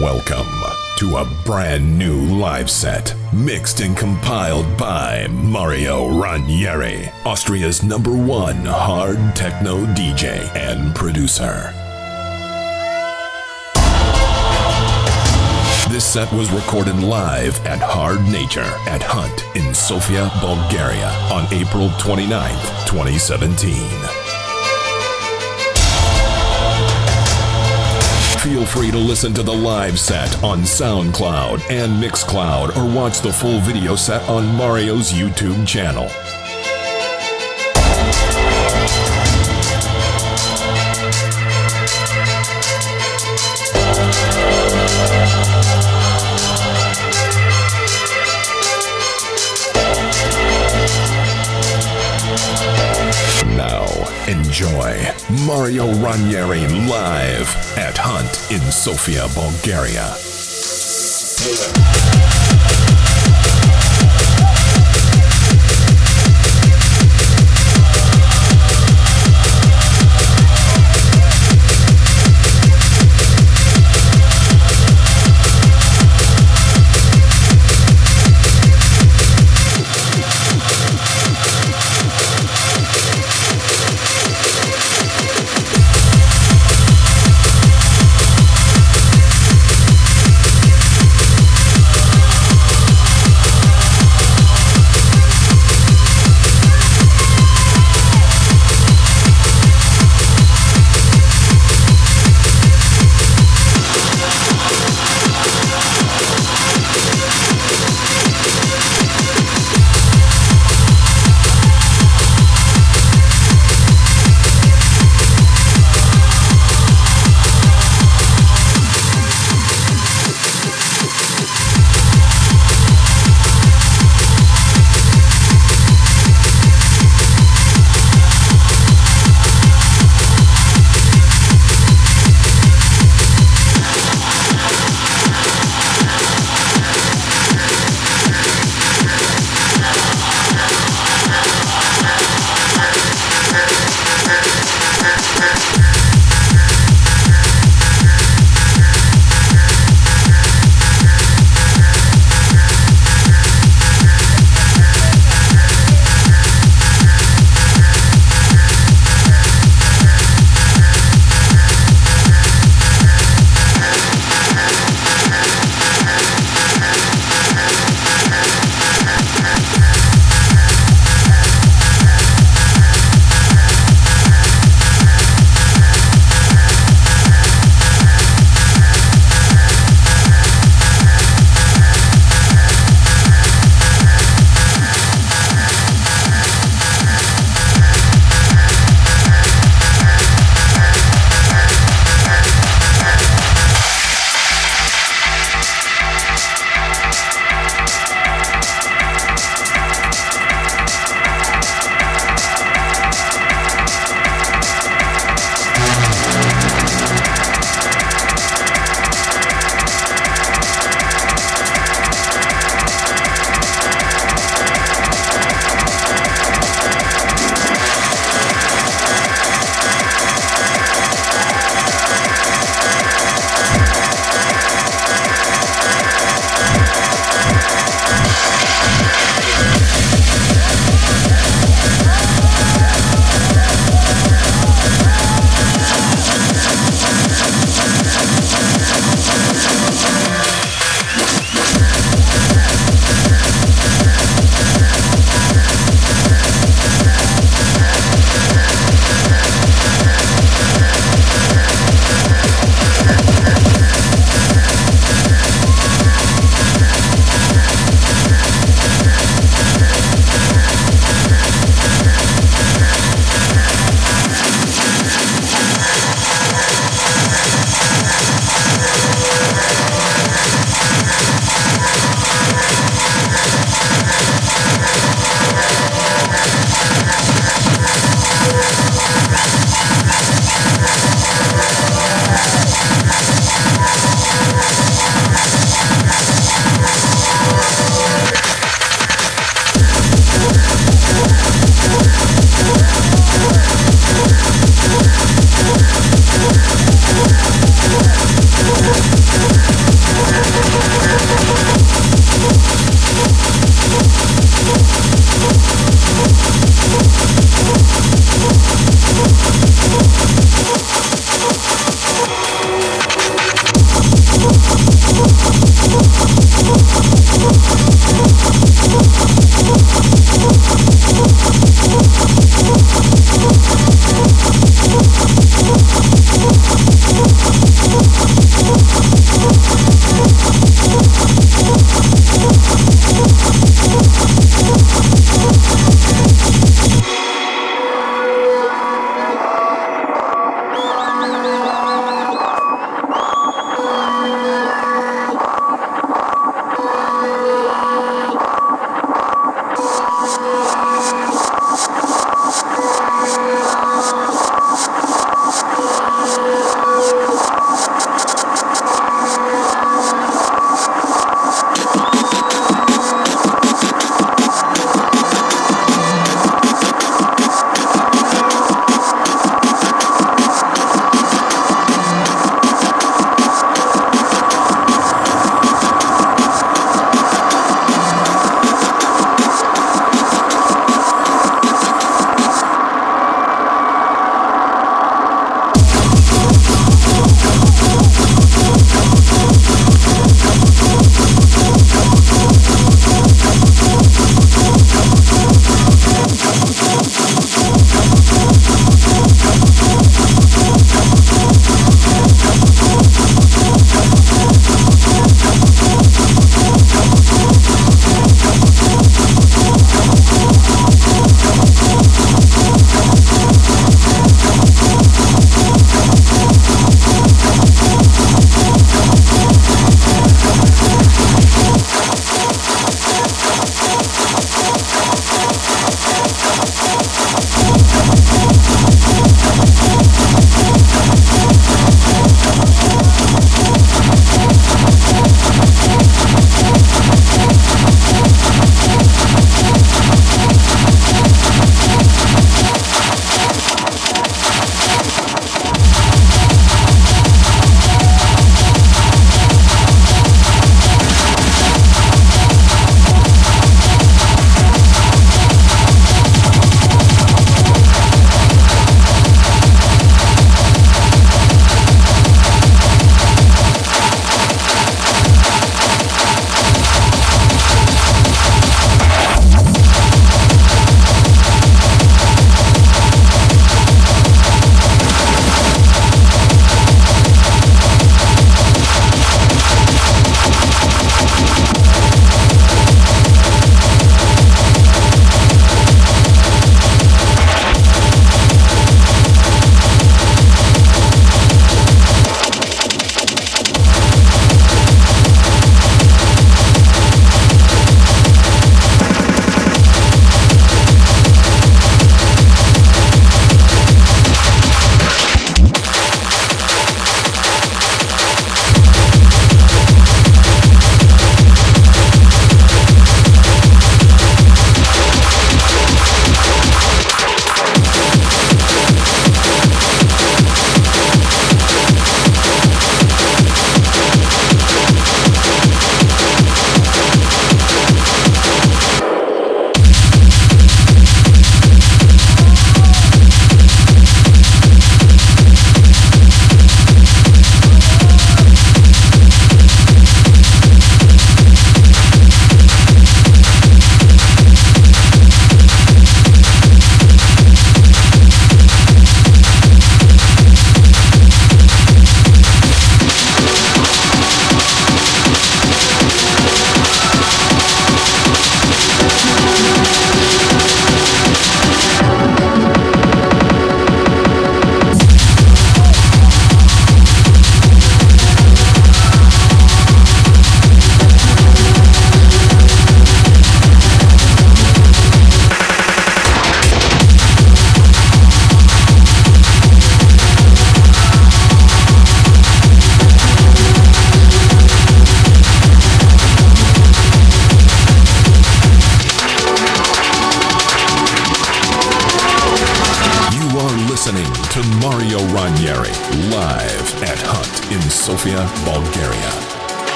Welcome to a brand new live set, mixed and compiled by Mario Ranieri, Austria's number one hard techno DJ and producer. This set was recorded live at Hard Nature at Hunt in Sofia, Bulgaria on April 29th, 2017. Feel free to listen to the live set on SoundCloud and Mixcloud or watch the full video set on Mario's YouTube channel. Mario Ranieri live at Hunt in Sofia, Bulgaria.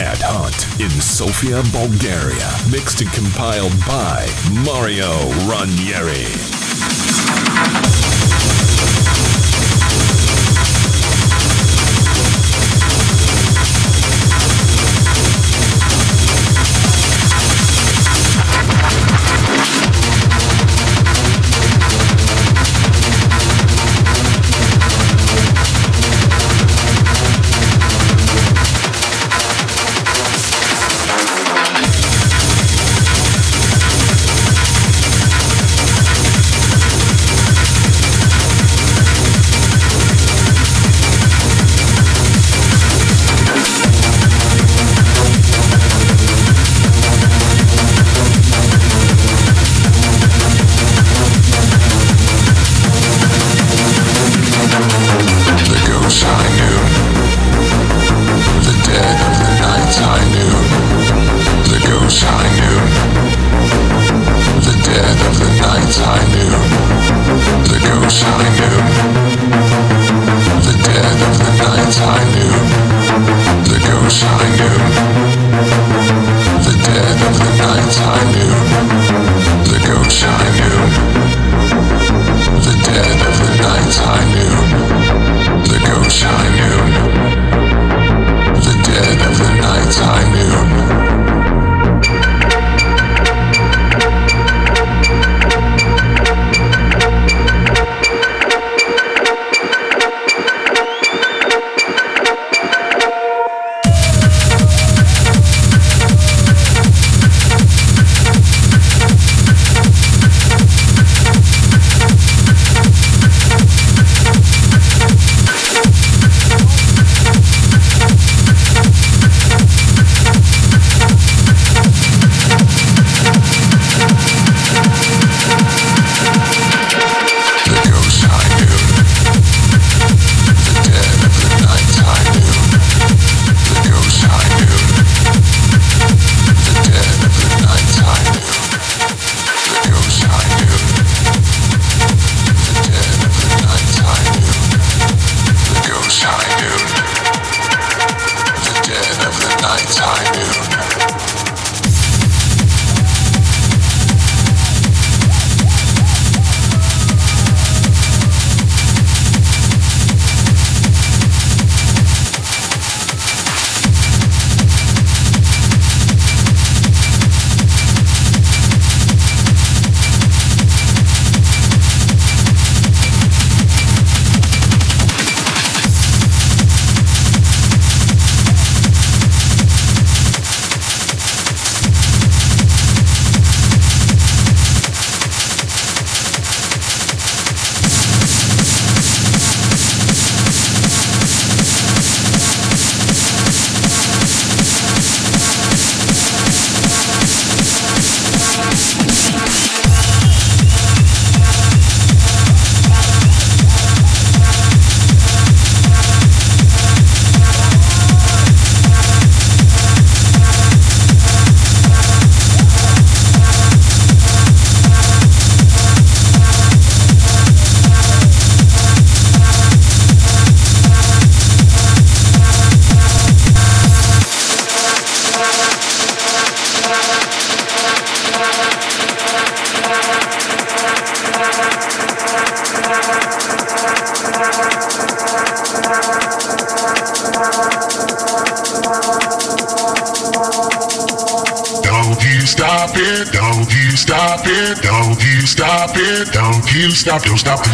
At Hunt in Sofia, Bulgaria. Mixed and compiled by Mario Ranieri. Stop, don't stop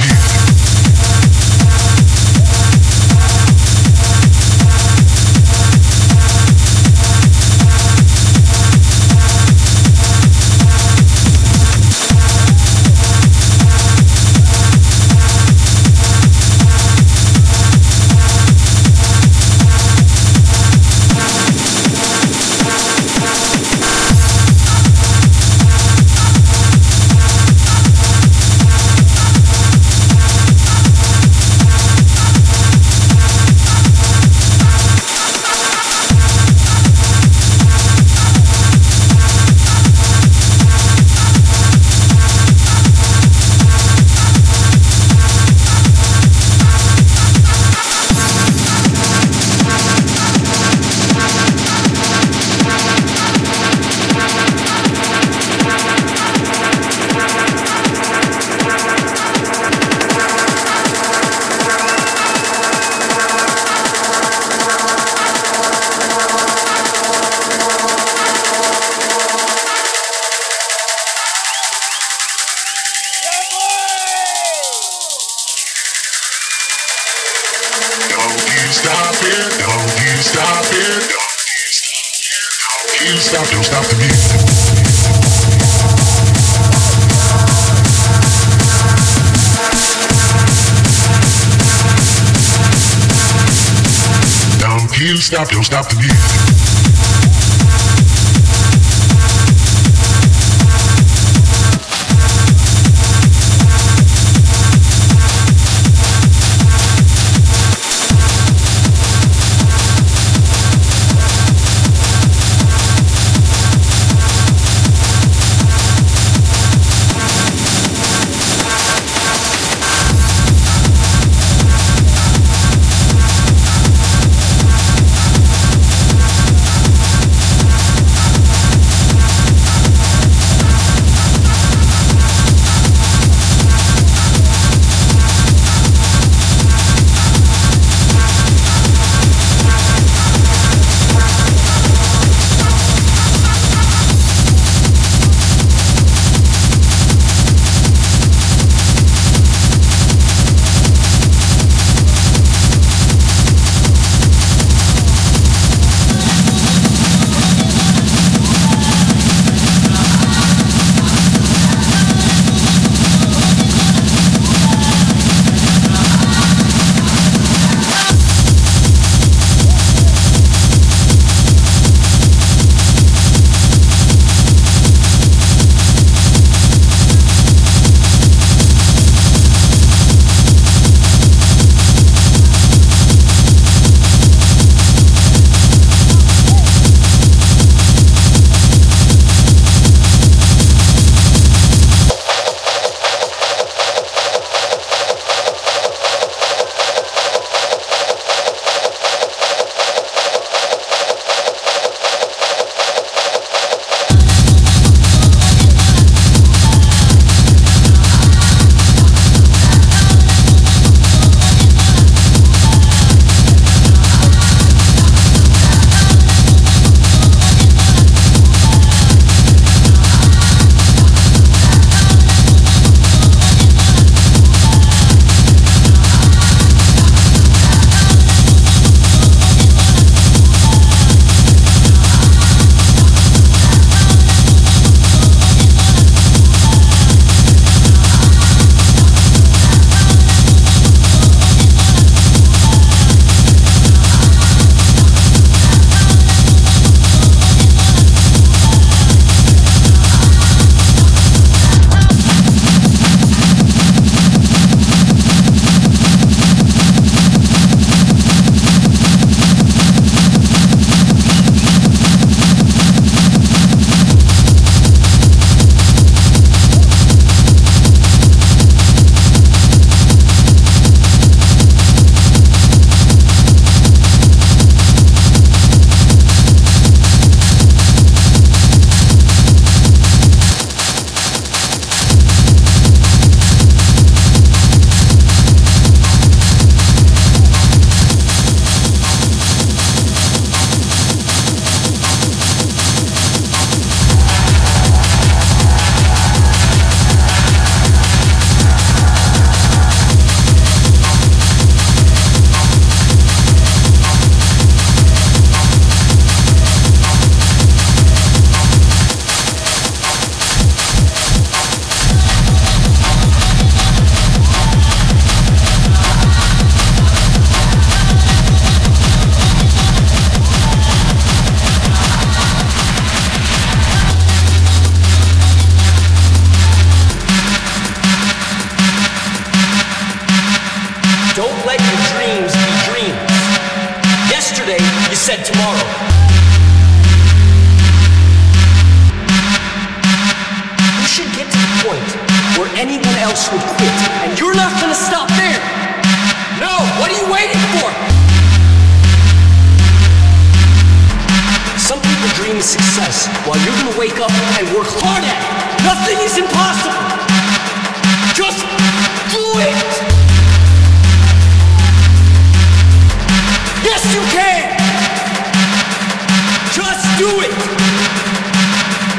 do it.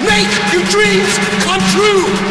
Make your dreams come true.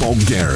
Bulgaria,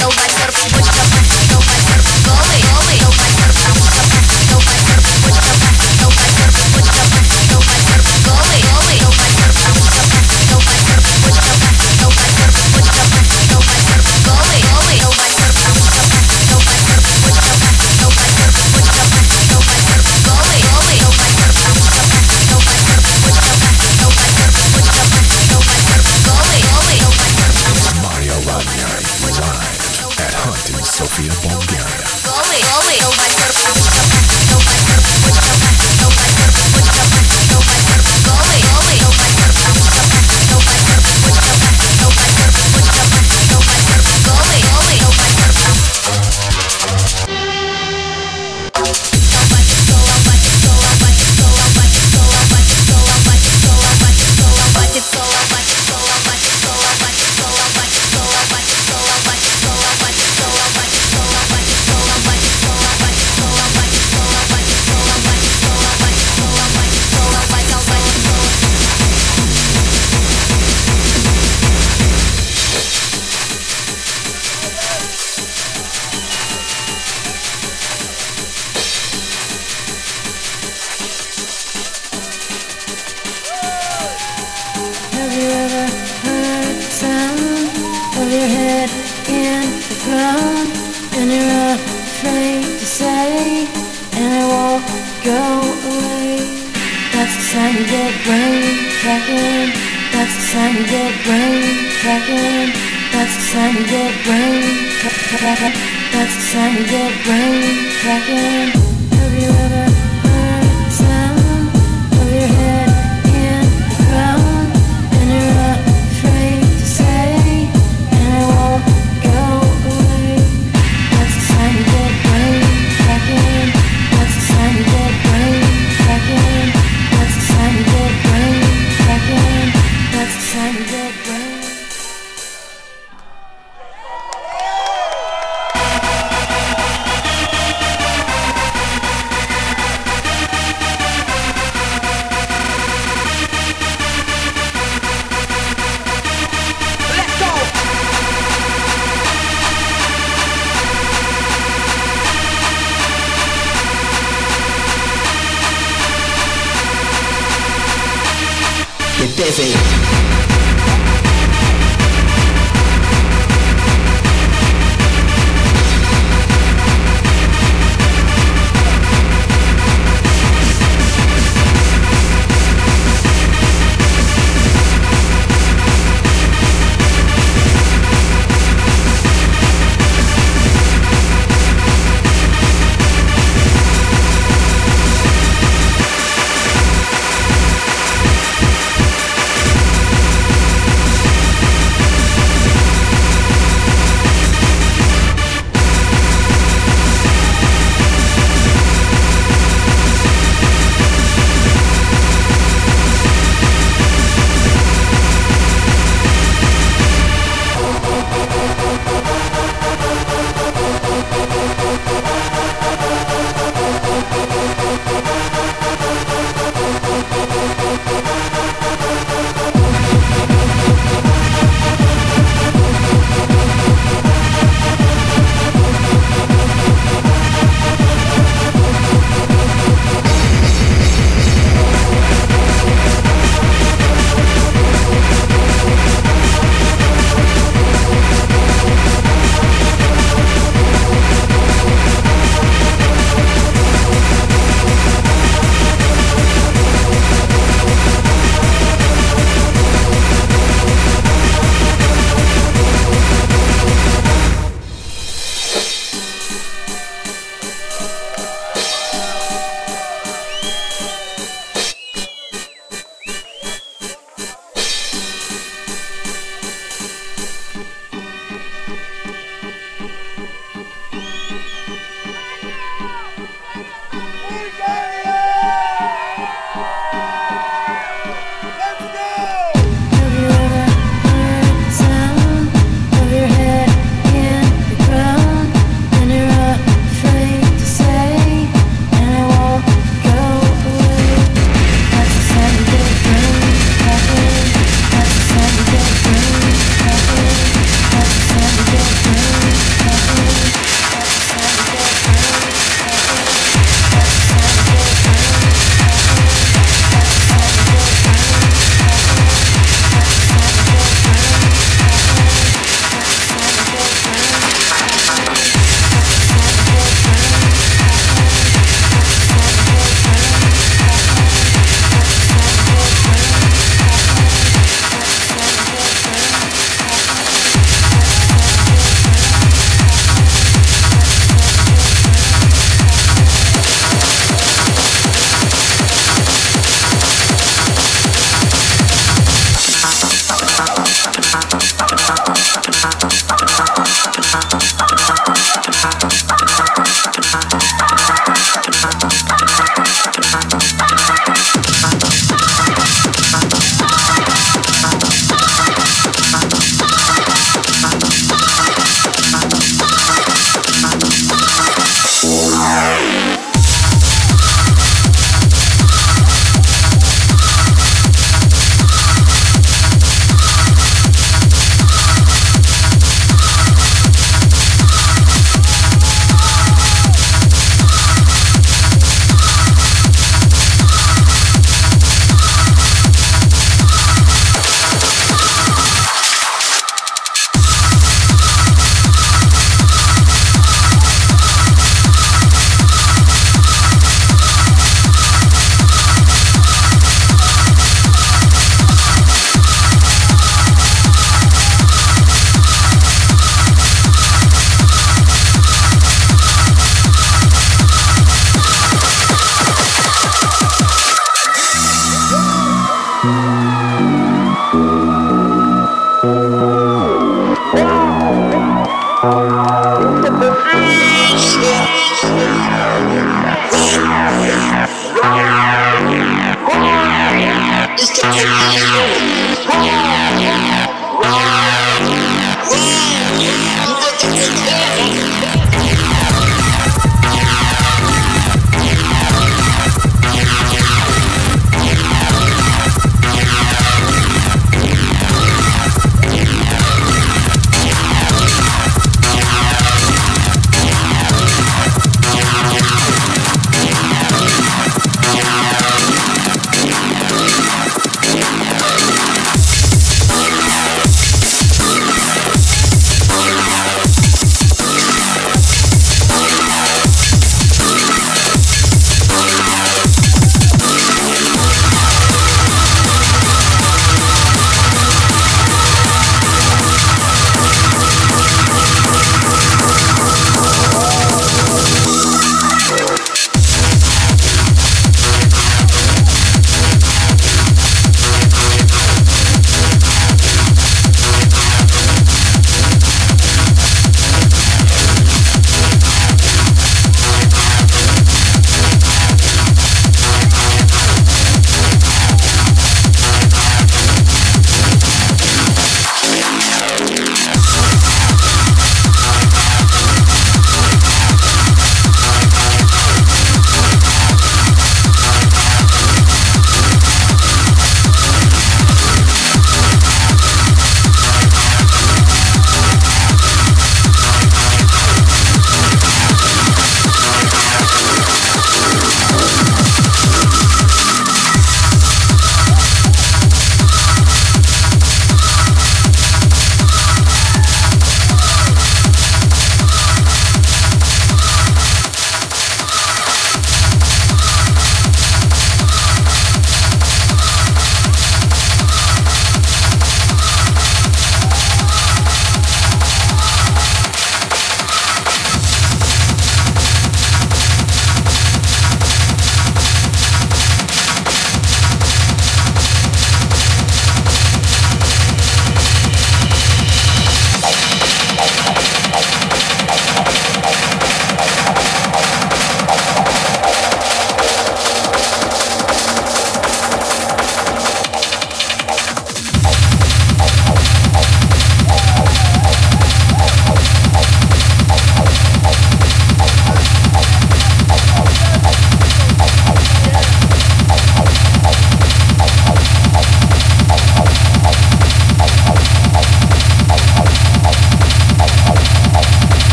Eu vai ser pra mostrar pra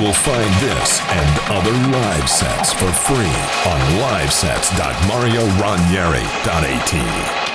will find this and other live sets for free on livesets.marioranieri.at.